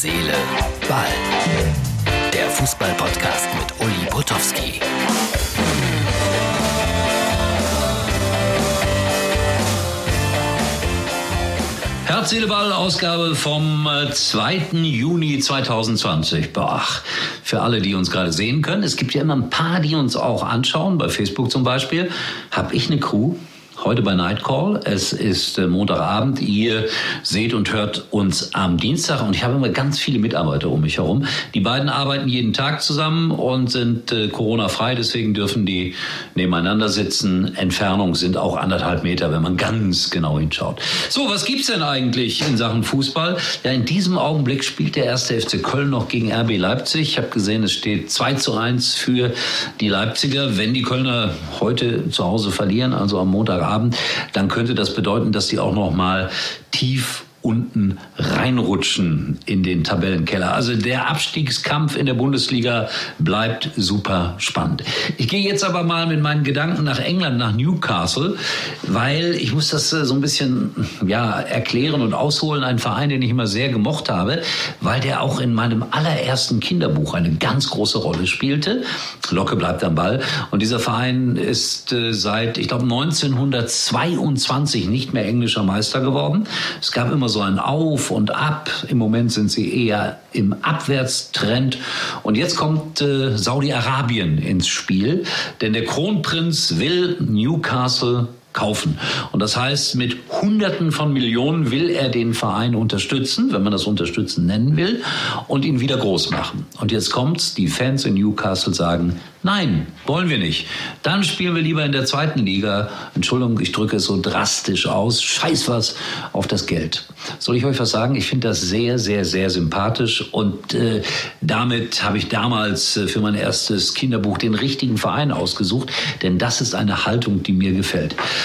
Seele, Ball. Der Fußball-Podcast mit Uli Potowski. Herz, Seele, Ball, Ausgabe vom 2. Äh, Juni 2020. Ach, für alle, die uns gerade sehen können. Es gibt ja immer ein paar, die uns auch anschauen, bei Facebook zum Beispiel. Habe ich eine Crew? Heute bei Nightcall. Es ist äh, Montagabend. Ihr seht und hört uns am Dienstag und ich habe immer ganz viele Mitarbeiter um mich herum. Die beiden arbeiten jeden Tag zusammen und sind äh, Corona-frei, deswegen dürfen die nebeneinander sitzen. Entfernung sind auch anderthalb Meter, wenn man ganz genau hinschaut. So, was gibt's denn eigentlich in Sachen Fußball? Ja, in diesem Augenblick spielt der erste FC Köln noch gegen RB Leipzig. Ich habe gesehen, es steht 2 zu 1 für die Leipziger. Wenn die Kölner heute zu Hause verlieren, also am Montagabend, haben, dann könnte das bedeuten, dass die auch noch mal tief unten reinrutschen in den Tabellenkeller. Also der Abstiegskampf in der Bundesliga bleibt super spannend. Ich gehe jetzt aber mal mit meinen Gedanken nach England, nach Newcastle, weil ich muss das äh, so ein bisschen ja, erklären und ausholen. Ein Verein, den ich immer sehr gemocht habe, weil der auch in meinem allerersten Kinderbuch eine ganz große Rolle spielte. Locke bleibt am Ball. Und dieser Verein ist äh, seit, ich glaube, 1922 nicht mehr englischer Meister geworden. Es gab immer ein Auf und Ab. Im Moment sind sie eher im Abwärtstrend. Und jetzt kommt äh, Saudi-Arabien ins Spiel, denn der Kronprinz will Newcastle kaufen. Und das heißt, mit Hunderten von Millionen will er den Verein unterstützen, wenn man das unterstützen nennen will, und ihn wieder groß machen. Und jetzt kommt's, die Fans in Newcastle sagen, nein, wollen wir nicht. Dann spielen wir lieber in der zweiten Liga. Entschuldigung, ich drücke es so drastisch aus. Scheiß was auf das Geld. Soll ich euch was sagen? Ich finde das sehr, sehr, sehr sympathisch. Und äh, damit habe ich damals äh, für mein erstes Kinderbuch den richtigen Verein ausgesucht. Denn das ist eine Haltung, die mir gefällt.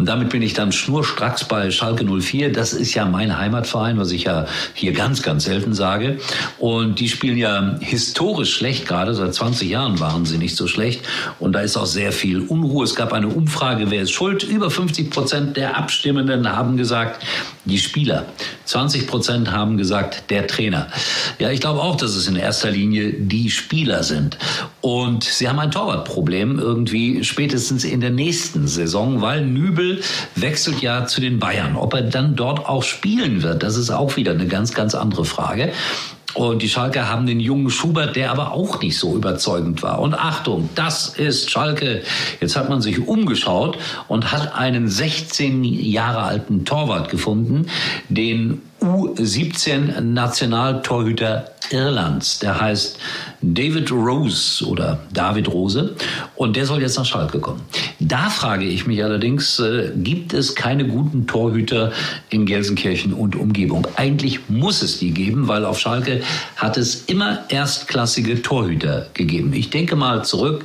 Und damit bin ich dann schnurstracks bei Schalke 04. Das ist ja mein Heimatverein, was ich ja hier ganz, ganz selten sage. Und die spielen ja historisch schlecht gerade. Seit 20 Jahren waren sie nicht so schlecht. Und da ist auch sehr viel Unruhe. Es gab eine Umfrage, wer ist schuld? Über 50 Prozent der Abstimmenden haben gesagt, die Spieler. 20 Prozent haben gesagt, der Trainer. Ja, ich glaube auch, dass es in erster Linie die Spieler sind. Und sie haben ein Torwartproblem irgendwie spätestens in der nächsten Saison, weil Nübel wechselt ja zu den Bayern. Ob er dann dort auch spielen wird, das ist auch wieder eine ganz, ganz andere Frage. Und die Schalke haben den jungen Schubert, der aber auch nicht so überzeugend war. Und Achtung, das ist Schalke. Jetzt hat man sich umgeschaut und hat einen 16 Jahre alten Torwart gefunden, den U17 Nationaltorhüter Irlands. Der heißt David Rose oder David Rose und der soll jetzt nach Schalke kommen. Da frage ich mich allerdings, äh, gibt es keine guten Torhüter in Gelsenkirchen und Umgebung? Eigentlich muss es die geben, weil auf Schalke hat es immer erstklassige Torhüter gegeben. Ich denke mal zurück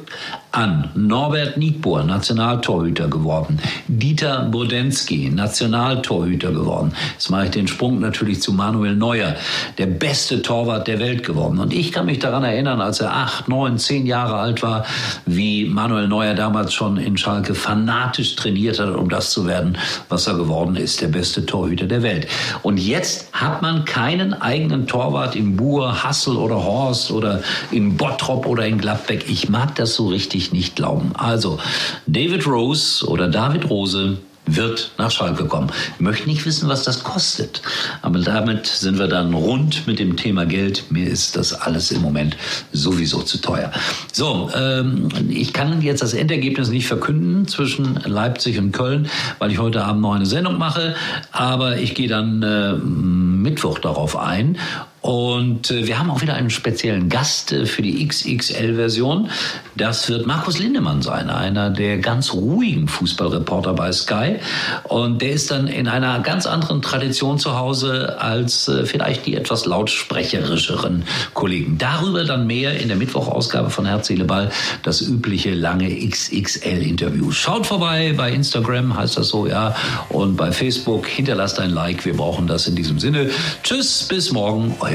an Norbert Nietbohr, Nationaltorhüter geworden. Dieter Bodensky, Nationaltorhüter geworden. Jetzt mache ich den Sprung natürlich zu Manuel Neuer, der beste Torwart der Welt geworden. Und ich kann mich daran erinnern, als er acht, neun, zehn Jahre alt war, wie Manuel Neuer damals schon in Schalke fanatisch trainiert hat, um das zu werden, was er geworden ist, der beste Torhüter der Welt. Und jetzt hat man keinen eigenen Torwart in Buhr, Hassel oder Horst oder in Bottrop oder in Gladbeck. Ich mag das so richtig ich nicht glauben. Also, David Rose oder David Rose wird nach Schalke kommen. Ich möchte nicht wissen, was das kostet. Aber damit sind wir dann rund mit dem Thema Geld. Mir ist das alles im Moment sowieso zu teuer. So, ähm, ich kann jetzt das Endergebnis nicht verkünden zwischen Leipzig und Köln, weil ich heute Abend noch eine Sendung mache. Aber ich gehe dann äh, Mittwoch darauf ein und äh, wir haben auch wieder einen speziellen Gast äh, für die XXL-Version. Das wird Markus Lindemann sein, einer der ganz ruhigen Fußballreporter bei Sky. Und der ist dann in einer ganz anderen Tradition zu Hause als äh, vielleicht die etwas lautsprecherischeren Kollegen. Darüber dann mehr in der Mittwochausgabe von Herz, Seele, Ball, das übliche lange XXL-Interview. Schaut vorbei bei Instagram, heißt das so, ja, und bei Facebook. Hinterlasst ein Like, wir brauchen das in diesem Sinne. Tschüss, bis morgen, euer